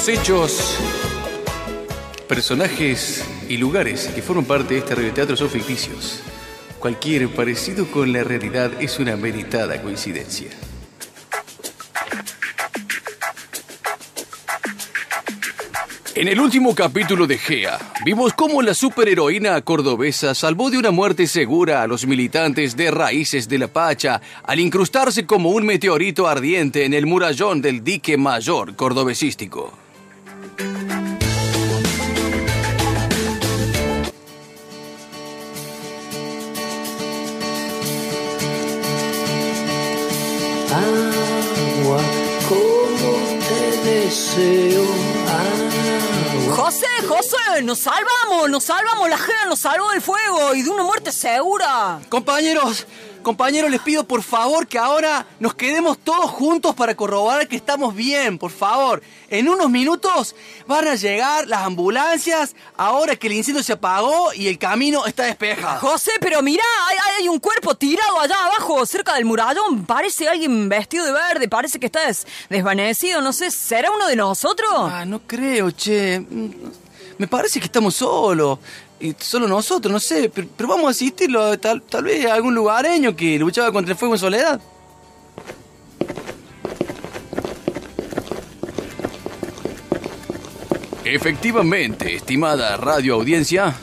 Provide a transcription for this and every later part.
Los hechos, personajes y lugares que forman parte de este radioteatro son ficticios. Cualquier parecido con la realidad es una meritada coincidencia. En el último capítulo de Gea, vimos cómo la superheroína cordobesa salvó de una muerte segura a los militantes de Raíces de la Pacha al incrustarse como un meteorito ardiente en el murallón del dique mayor cordobesístico. José, nos salvamos, nos salvamos, la gente nos salvó del fuego y de una muerte segura. Compañeros, compañeros, les pido por favor que ahora nos quedemos todos juntos para corroborar que estamos bien, por favor. En unos minutos van a llegar las ambulancias ahora que el incendio se apagó y el camino está despejado. José, pero mirá, hay, hay un cuerpo tirado allá abajo, cerca del murallón. Parece alguien vestido de verde, parece que está des- desvanecido, no sé, ¿será uno de nosotros? Ah, no creo, che. Me parece que estamos solos. Y solo nosotros, no sé. Pero, pero vamos a asistirlo. Tal, tal vez a algún lugareño que luchaba contra el fuego en soledad. Efectivamente, estimada radioaudiencia,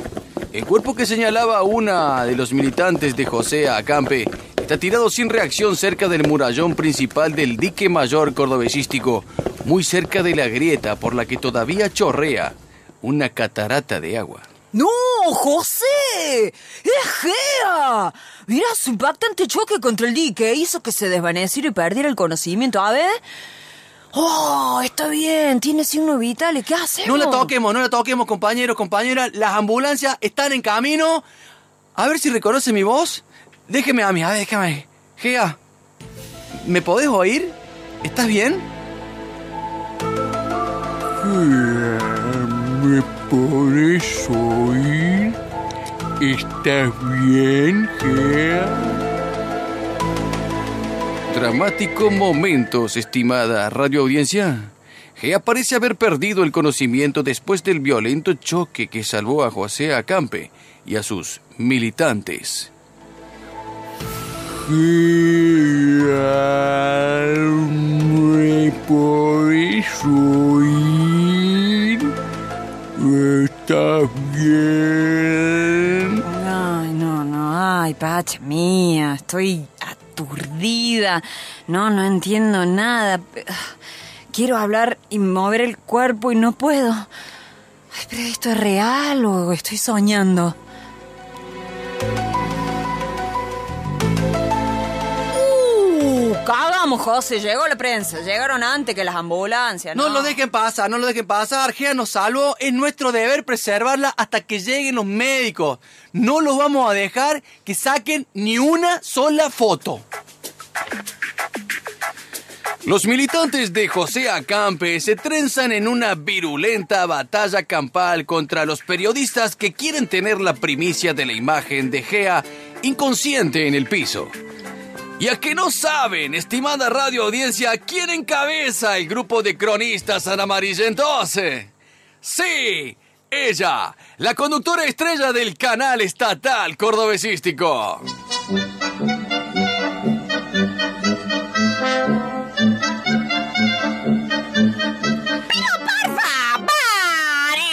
el cuerpo que señalaba una de los militantes de José Acampe está tirado sin reacción cerca del murallón principal del dique mayor cordobesístico, muy cerca de la grieta por la que todavía chorrea una catarata de agua. ¡No, José! ¡Es Gea! Mirá, su impactante choque contra el dique hizo que se desvaneciera y perdiera el conocimiento. A ver. ¡Oh, está bien! Tiene signos vitales. ¿Qué hacemos? No la toquemos, no la toquemos, compañeros, compañeras. Las ambulancias están en camino. A ver si reconoce mi voz. Déjeme a mí, a ver, déjame. Gea, ¿me podés oír? ¿Estás bien? ¿Me oír? ¿Estás bien, Gea? Dramático momentos, estimada radioaudiencia. Gea parece haber perdido el conocimiento después del violento choque que salvó a José Acampe y a sus militantes. Gea, ¿me oír? ¿Estás bien? Ay, no, no. Ay, pacha mía. Estoy aturdida. No, no entiendo nada. Quiero hablar y mover el cuerpo y no puedo. Ay, pero esto es real o estoy soñando. Cagamos, José. Llegó la prensa. Llegaron antes que las ambulancias. No lo dejen pasar, no lo dejen pasar. Gea nos salvó. Es nuestro deber preservarla hasta que lleguen los médicos. No los vamos a dejar que saquen ni una sola foto. Los militantes de José Acampe se trenzan en una virulenta batalla campal contra los periodistas que quieren tener la primicia de la imagen de Gea inconsciente en el piso. Y a que no saben, estimada radio audiencia, quién encabeza el grupo de cronistas Ana Entonces, Sí, ella, la conductora estrella del canal estatal cordobesístico. ¡Pero por!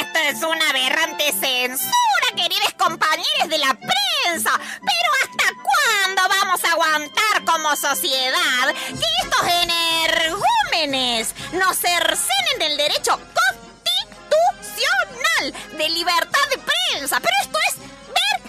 Esto es una aberrante censura, queridos compañeros de la como sociedad que estos energúmenes nos cercenen del derecho constitucional de libertad de prensa? Pero esto es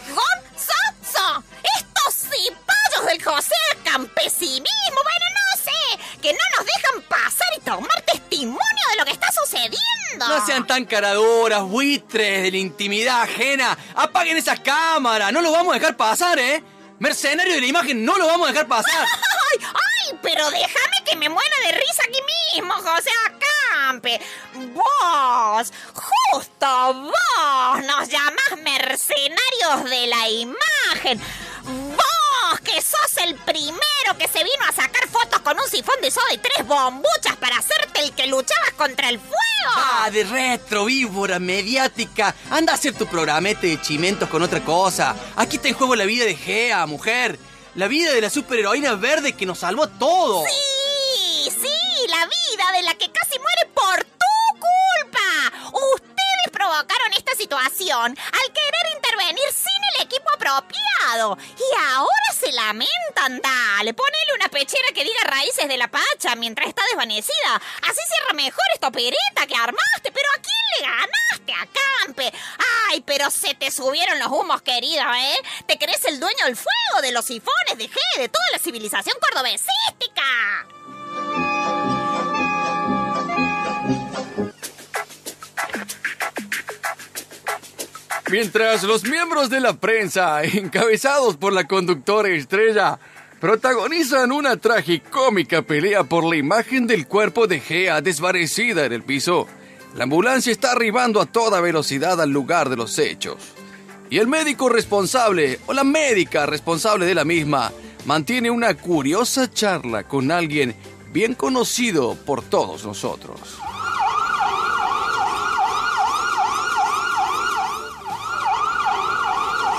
vergonzoso. Estos cipayos del José Campesinismo, bueno, no sé, que no nos dejan pasar y tomar testimonio de lo que está sucediendo. No sean tan caraduras, buitres de la intimidad ajena. Apaguen esas cámaras, no lo vamos a dejar pasar, ¿eh? Mercenario de la imagen, no lo vamos a dejar pasar. ¡Ay, ay! Pero déjame que me muera de risa aquí mismo, José Acampe. Vos, justo vos, nos llamás mercenarios de la imagen. Vos que sos el primero que se vino a sacar con un sifón de soda y tres bombuchas para hacerte el que luchabas contra el fuego. Ah, de retro, víbora, mediática. Anda a hacer tu programete de chimentos con otra cosa. Aquí está en juego la vida de Gea, mujer. La vida de la superheroína verde que nos salvó todo. Sí, sí, la vida de la que casi muere por tu culpa. Provocaron esta situación al querer intervenir sin el equipo apropiado. Y ahora se lamentan. Dale, ponele una pechera que diga raíces de la pacha mientras está desvanecida. Así cierra mejor esta opereta que armaste. Pero ¿a quién le ganaste a Campe? Ay, pero se te subieron los humos, querida, ¿eh? ¿Te crees el dueño del fuego, de los sifones, de G, de toda la civilización cordobesística? Mientras los miembros de la prensa, encabezados por la conductora estrella, protagonizan una tragicómica pelea por la imagen del cuerpo de Gea desvanecida en el piso, la ambulancia está arribando a toda velocidad al lugar de los hechos. Y el médico responsable, o la médica responsable de la misma, mantiene una curiosa charla con alguien bien conocido por todos nosotros.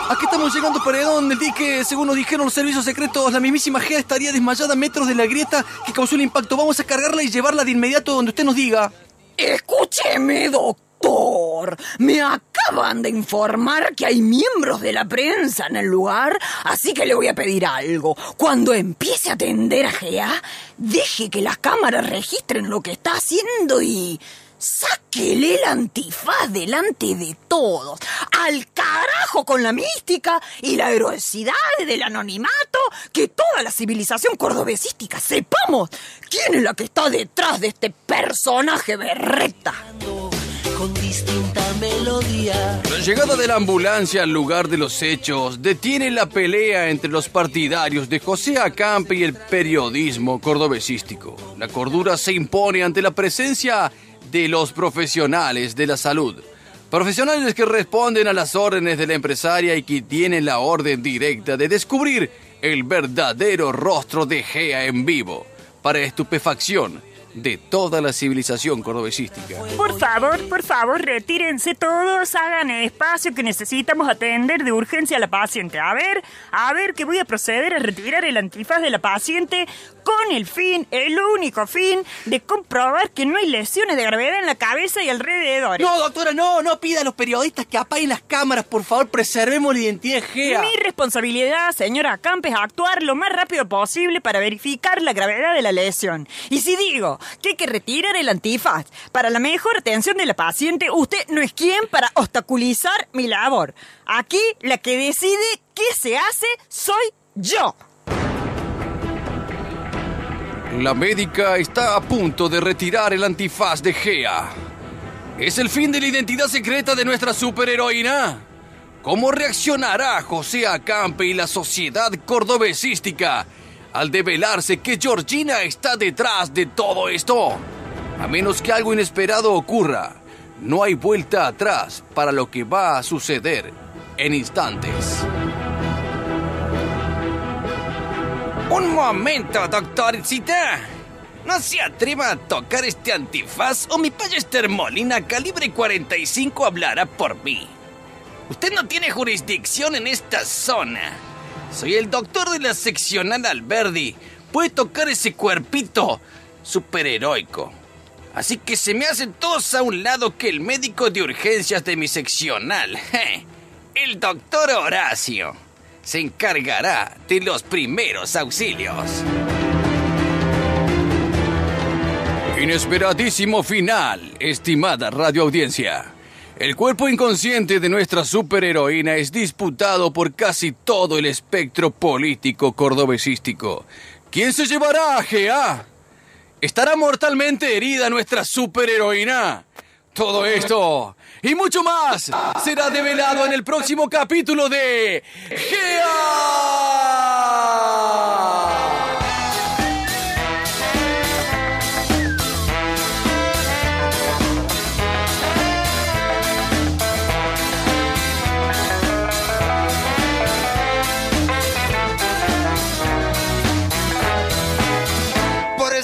Aquí estamos llegando, Paredón. El dique, según nos dijeron los servicios secretos, la mismísima Gea estaría desmayada a metros de la grieta que causó el impacto. Vamos a cargarla y llevarla de inmediato donde usted nos diga. Escúcheme, doctor. Me acaban de informar que hay miembros de la prensa en el lugar, así que le voy a pedir algo. Cuando empiece a atender a Gea, deje que las cámaras registren lo que está haciendo y... Sáquele el antifaz delante de todos. Al carajo con la mística y la heroicidad del anonimato. Que toda la civilización cordobesística sepamos quién es la que está detrás de este personaje berreta. con distinta melodía. La llegada de la ambulancia al lugar de los hechos detiene la pelea entre los partidarios de José Acampe y el periodismo cordobesístico. La cordura se impone ante la presencia de los profesionales de la salud. Profesionales que responden a las órdenes de la empresaria y que tienen la orden directa de descubrir el verdadero rostro de Gea en vivo, para estupefacción de toda la civilización cordobesística. Por favor, por favor, retírense todos, hagan el espacio que necesitamos atender de urgencia a la paciente. A ver, a ver que voy a proceder a retirar el antifaz de la paciente con el fin, el único fin, de comprobar que no hay lesiones de gravedad en la cabeza y alrededor. No, doctora, no, no pida a los periodistas que apaguen las cámaras. Por favor, preservemos la identidad de Gea. Mi responsabilidad, señora Camp, es actuar lo más rápido posible para verificar la gravedad de la lesión. Y si digo que hay que retirar el antifaz para la mejor atención de la paciente, usted no es quien para obstaculizar mi labor. Aquí la que decide qué se hace soy yo. La médica está a punto de retirar el antifaz de Gea. ¿Es el fin de la identidad secreta de nuestra superheroína? ¿Cómo reaccionará José Acampe y la sociedad cordobesística al develarse que Georgina está detrás de todo esto? A menos que algo inesperado ocurra, no hay vuelta atrás para lo que va a suceder en instantes. Un momento, doctorcita. No se atreva a tocar este antifaz o mi Ballester Molina calibre 45 hablará por mí. Usted no tiene jurisdicción en esta zona. Soy el doctor de la seccional Alberdi. Puede tocar ese cuerpito superheroico. Así que se me hacen todos a un lado que el médico de urgencias de mi seccional, el doctor Horacio, se encargará de los primeros auxilios. Inesperadísimo final, estimada radioaudiencia. El cuerpo inconsciente de nuestra superheroína es disputado por casi todo el espectro político cordobesístico. ¿Quién se llevará a GA? ¿Estará mortalmente herida nuestra superheroína? Todo esto y mucho más será develado en el próximo capítulo de